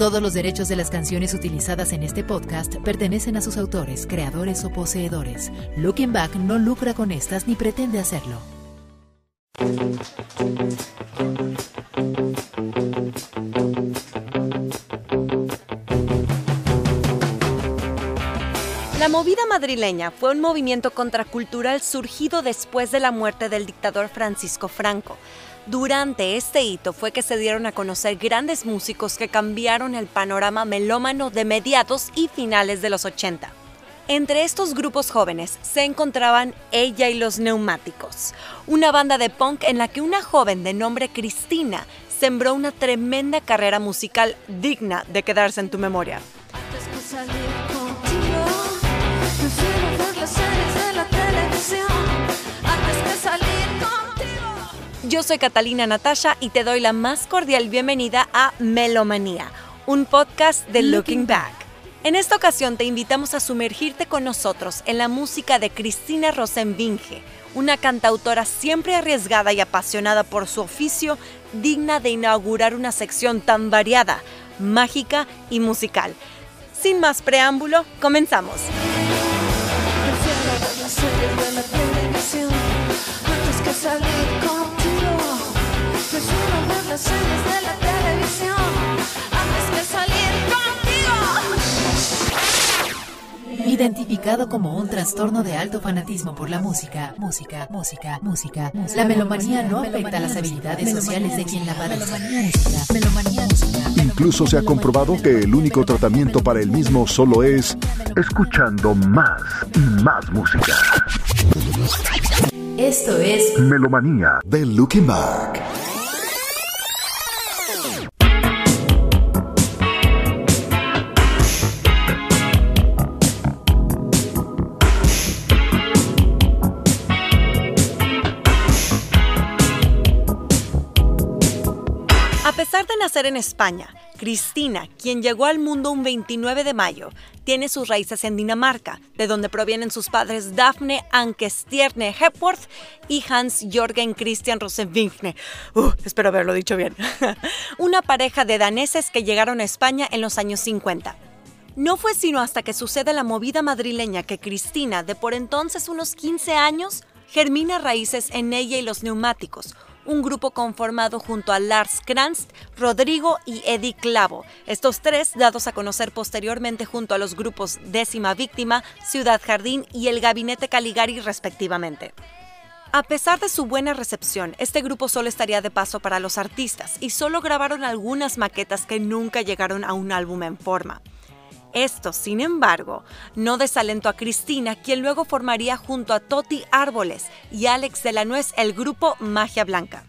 Todos los derechos de las canciones utilizadas en este podcast pertenecen a sus autores, creadores o poseedores. Looking Back no lucra con estas ni pretende hacerlo. La movida madrileña fue un movimiento contracultural surgido después de la muerte del dictador Francisco Franco. Durante este hito fue que se dieron a conocer grandes músicos que cambiaron el panorama melómano de mediados y finales de los 80. Entre estos grupos jóvenes se encontraban Ella y los Neumáticos, una banda de punk en la que una joven de nombre Cristina sembró una tremenda carrera musical digna de quedarse en tu memoria. Yo soy Catalina Natasha y te doy la más cordial bienvenida a Melomanía, un podcast de Looking Back. En esta ocasión te invitamos a sumergirte con nosotros en la música de Cristina Rosenbinge, una cantautora siempre arriesgada y apasionada por su oficio, digna de inaugurar una sección tan variada, mágica y musical. Sin más preámbulo, comenzamos. Identificado como un trastorno de alto fanatismo por la música, música, música, música, la melomanía no afecta las habilidades sociales de quien la padece. Incluso se ha comprobado que el único tratamiento para el mismo solo es escuchando más y más música. Esto es Melomanía de Looking Back. Nacer en España, Cristina, quien llegó al mundo un 29 de mayo, tiene sus raíces en Dinamarca, de donde provienen sus padres Daphne Ankestierne Hepworth y Hans Jorgen Christian Rosenvingne. Uh, espero haberlo dicho bien. Una pareja de daneses que llegaron a España en los años 50. No fue sino hasta que sucede la movida madrileña que Cristina, de por entonces unos 15 años, germina raíces en ella y los neumáticos, un grupo conformado junto a Lars Kranz, Rodrigo y Eddie Clavo. Estos tres dados a conocer posteriormente junto a los grupos Décima Víctima, Ciudad Jardín y el Gabinete Caligari respectivamente. A pesar de su buena recepción, este grupo solo estaría de paso para los artistas y solo grabaron algunas maquetas que nunca llegaron a un álbum en forma. Esto, sin embargo, no desalentó a Cristina, quien luego formaría junto a Toti Árboles y Alex de la Nuez el grupo Magia Blanca.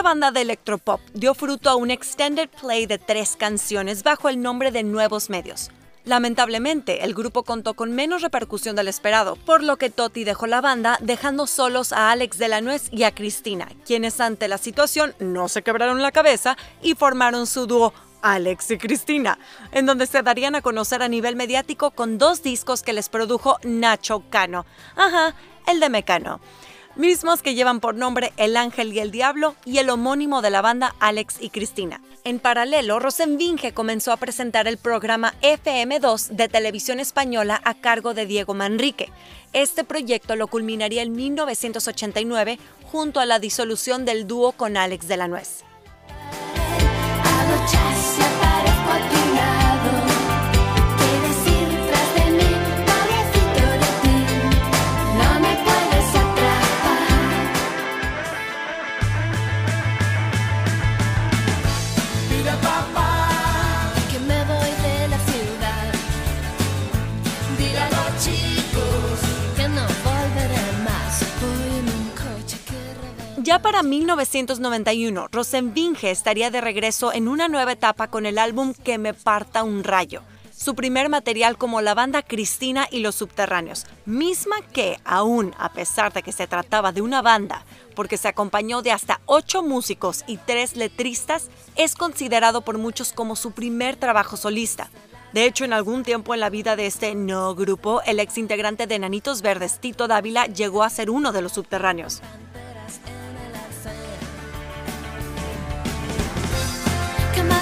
Esta banda de electropop dio fruto a un extended play de tres canciones bajo el nombre de Nuevos Medios. Lamentablemente, el grupo contó con menos repercusión del esperado, por lo que Toti dejó la banda, dejando solos a Alex de la Nuez y a Cristina, quienes ante la situación no se quebraron la cabeza y formaron su dúo Alex y Cristina, en donde se darían a conocer a nivel mediático con dos discos que les produjo Nacho Cano. Ajá, el de Mecano mismos que llevan por nombre El Ángel y el Diablo y el homónimo de la banda Alex y Cristina. En paralelo, Rosenvinge comenzó a presentar el programa FM2 de televisión española a cargo de Diego Manrique. Este proyecto lo culminaría en 1989 junto a la disolución del dúo con Alex de la Nuez. Para 1991, Rosenbinge estaría de regreso en una nueva etapa con el álbum Que me parta un rayo, su primer material como la banda Cristina y los Subterráneos, misma que, aún a pesar de que se trataba de una banda, porque se acompañó de hasta ocho músicos y tres letristas, es considerado por muchos como su primer trabajo solista. De hecho, en algún tiempo en la vida de este no grupo, el ex integrante de Nanitos Verdes, Tito Dávila, llegó a ser uno de los subterráneos.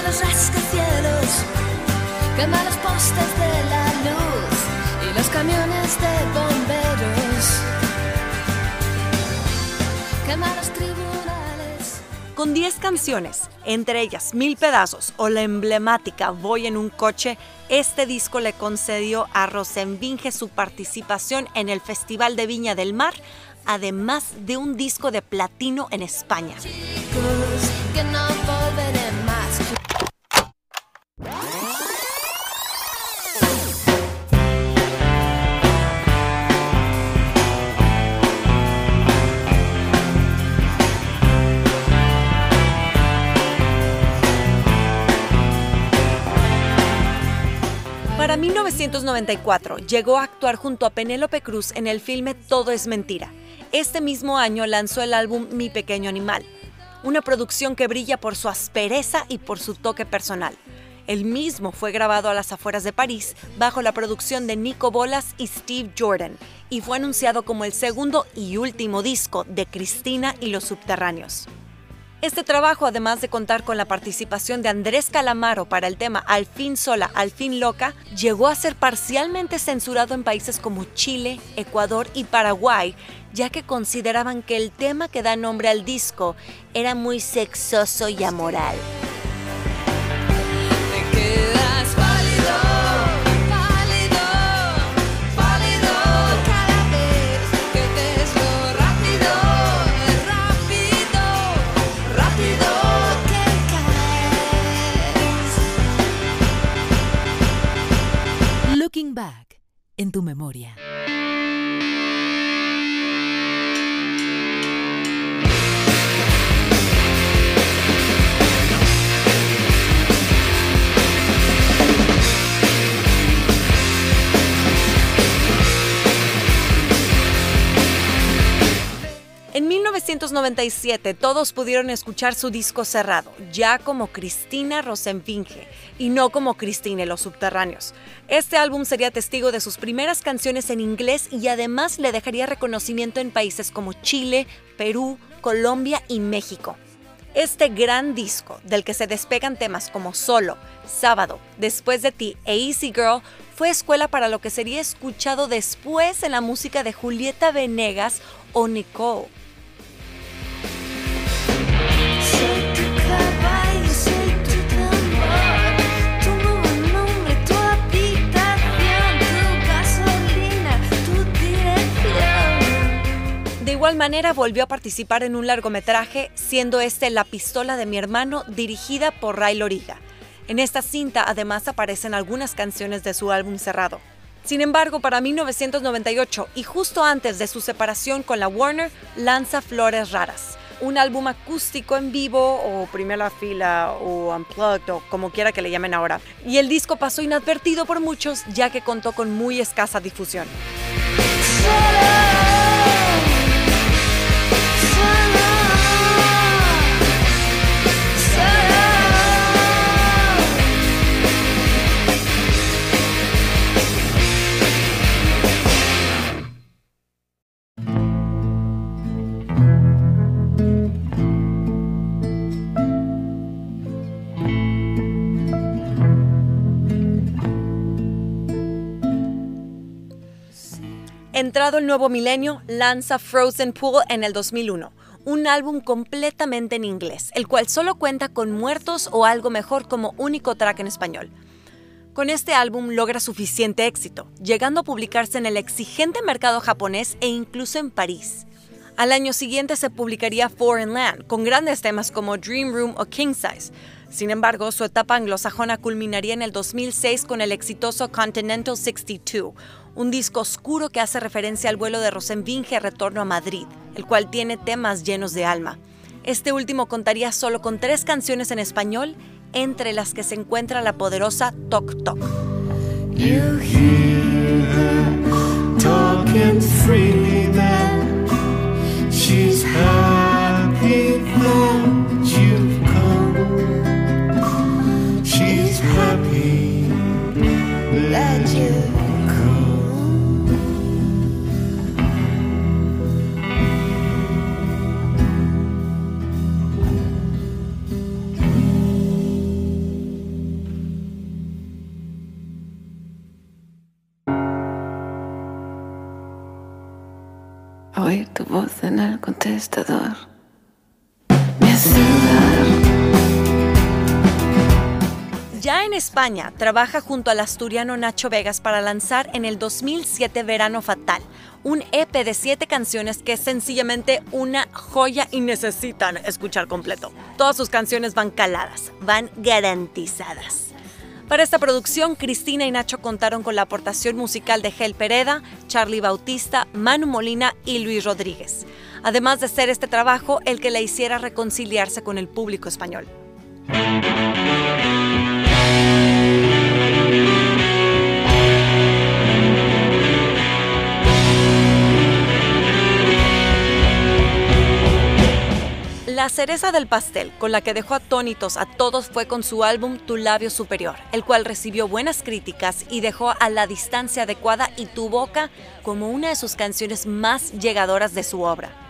Los rascacielos, quema los postes de la luz y los camiones de bomberos. Quema los tribunales. Con 10 canciones, entre ellas Mil Pedazos o la emblemática Voy en un coche, este disco le concedió a Rosenbinge su participación en el Festival de Viña del Mar, además de un disco de platino en España. Chicos, que no volveré más. Para 1994 llegó a actuar junto a Penélope Cruz en el filme Todo es Mentira. Este mismo año lanzó el álbum Mi Pequeño Animal, una producción que brilla por su aspereza y por su toque personal. El mismo fue grabado a las afueras de París bajo la producción de Nico Bolas y Steve Jordan y fue anunciado como el segundo y último disco de Cristina y los Subterráneos. Este trabajo, además de contar con la participación de Andrés Calamaro para el tema Al fin sola, al fin loca, llegó a ser parcialmente censurado en países como Chile, Ecuador y Paraguay, ya que consideraban que el tema que da nombre al disco era muy sexoso y amoral. Tu memoria. 1997 todos pudieron escuchar su disco cerrado, ya como Cristina Rosenfinge y no como Cristina los Subterráneos. Este álbum sería testigo de sus primeras canciones en inglés y además le dejaría reconocimiento en países como Chile, Perú, Colombia y México. Este gran disco, del que se despegan temas como Solo, Sábado, Después de ti e Easy Girl, fue escuela para lo que sería escuchado después en la música de Julieta Venegas o Nicole. Igual manera volvió a participar en un largometraje, siendo este La pistola de mi hermano, dirigida por Ray Loriga. En esta cinta además aparecen algunas canciones de su álbum cerrado. Sin embargo, para 1998 y justo antes de su separación con la Warner, lanza Flores Raras, un álbum acústico en vivo o primera fila o unplugged o como quiera que le llamen ahora. Y el disco pasó inadvertido por muchos ya que contó con muy escasa difusión. Entrado el nuevo milenio, lanza Frozen Pool en el 2001, un álbum completamente en inglés, el cual solo cuenta con Muertos o Algo Mejor como único track en español. Con este álbum logra suficiente éxito, llegando a publicarse en el exigente mercado japonés e incluso en París. Al año siguiente se publicaría Foreign Land, con grandes temas como Dream Room o King Size. Sin embargo, su etapa anglosajona culminaría en el 2006 con el exitoso Continental 62, un disco oscuro que hace referencia al vuelo de Rosenvinge retorno a Madrid, el cual tiene temas llenos de alma. Este último contaría solo con tres canciones en español, entre las que se encuentra la poderosa happy that contestador. Ya en España, trabaja junto al asturiano Nacho Vegas para lanzar en el 2007 Verano Fatal, un EP de siete canciones que es sencillamente una joya y necesitan escuchar completo. Todas sus canciones van caladas, van garantizadas. Para esta producción, Cristina y Nacho contaron con la aportación musical de Gel Pereda, Charlie Bautista, Manu Molina y Luis Rodríguez, además de ser este trabajo el que la hiciera reconciliarse con el público español. La cereza del pastel con la que dejó atónitos a todos fue con su álbum Tu labio superior, el cual recibió buenas críticas y dejó a la distancia adecuada y Tu boca como una de sus canciones más llegadoras de su obra.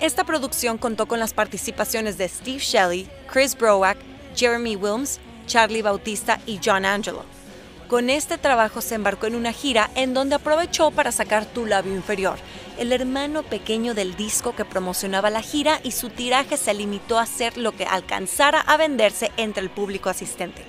Esta producción contó con las participaciones de Steve Shelley, Chris Browack, Jeremy Wilms, Charlie Bautista y John Angelo. Con este trabajo se embarcó en una gira en donde aprovechó para sacar Tu labio inferior, el hermano pequeño del disco que promocionaba la gira y su tiraje se limitó a ser lo que alcanzara a venderse entre el público asistente.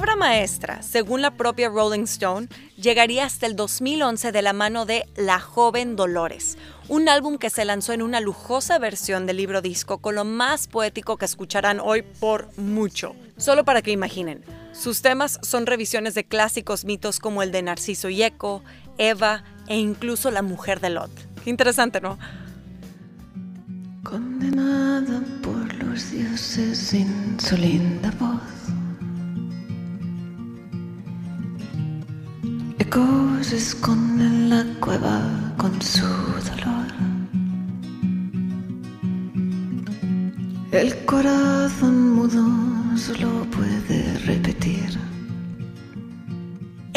Obra maestra, según la propia Rolling Stone, llegaría hasta el 2011 de la mano de La joven Dolores, un álbum que se lanzó en una lujosa versión del libro disco con lo más poético que escucharán hoy por mucho. Solo para que imaginen, sus temas son revisiones de clásicos mitos como el de Narciso y Eco, Eva e incluso la mujer de Lot. Qué interesante, ¿no? Condenada por los dioses sin su linda voz. Eco se esconde en la cueva con su dolor. El corazón mudo solo puede repetir.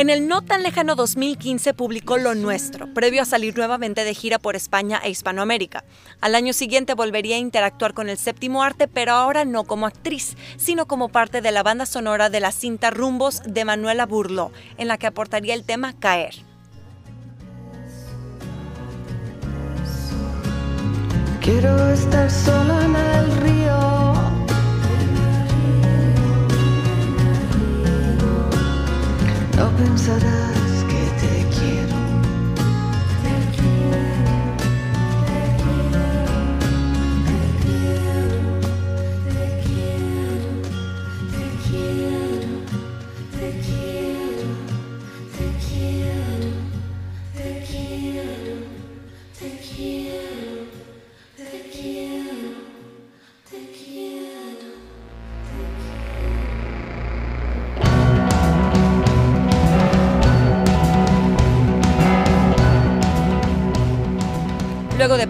En el no tan lejano 2015 publicó Lo Nuestro, previo a salir nuevamente de gira por España e Hispanoamérica. Al año siguiente volvería a interactuar con el séptimo arte, pero ahora no como actriz, sino como parte de la banda sonora de la cinta Rumbos de Manuela Burló, en la que aportaría el tema Caer. Quiero estar sola en el río. No pensarás que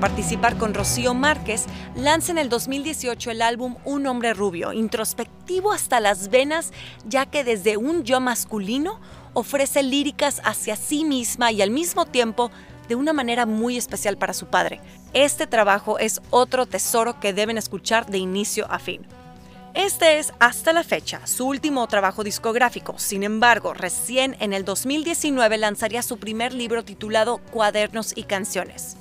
participar con Rocío Márquez, lanza en el 2018 el álbum Un hombre rubio, introspectivo hasta las venas, ya que desde un yo masculino ofrece líricas hacia sí misma y al mismo tiempo de una manera muy especial para su padre. Este trabajo es otro tesoro que deben escuchar de inicio a fin. Este es hasta la fecha su último trabajo discográfico. Sin embargo, recién en el 2019 lanzaría su primer libro titulado Cuadernos y Canciones.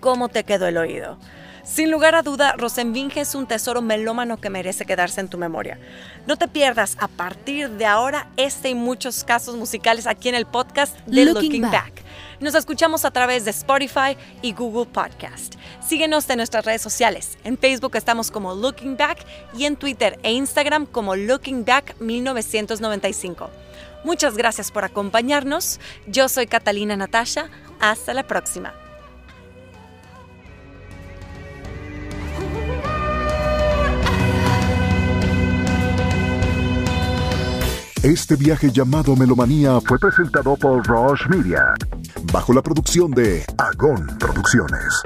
¿Cómo te quedó el oído? Sin lugar a duda, Rosenvinge es un tesoro melómano que merece quedarse en tu memoria. No te pierdas a partir de ahora este y muchos casos musicales aquí en el podcast de Looking Looking, Back. Back. Nos escuchamos a través de Spotify y Google Podcast. Síguenos en nuestras redes sociales. En Facebook estamos como Looking Back y en Twitter e Instagram como Looking Back 1995. Muchas gracias por acompañarnos. Yo soy Catalina Natasha. Hasta la próxima. Este viaje llamado Melomanía fue presentado por Roche Media, bajo la producción de Agón Producciones.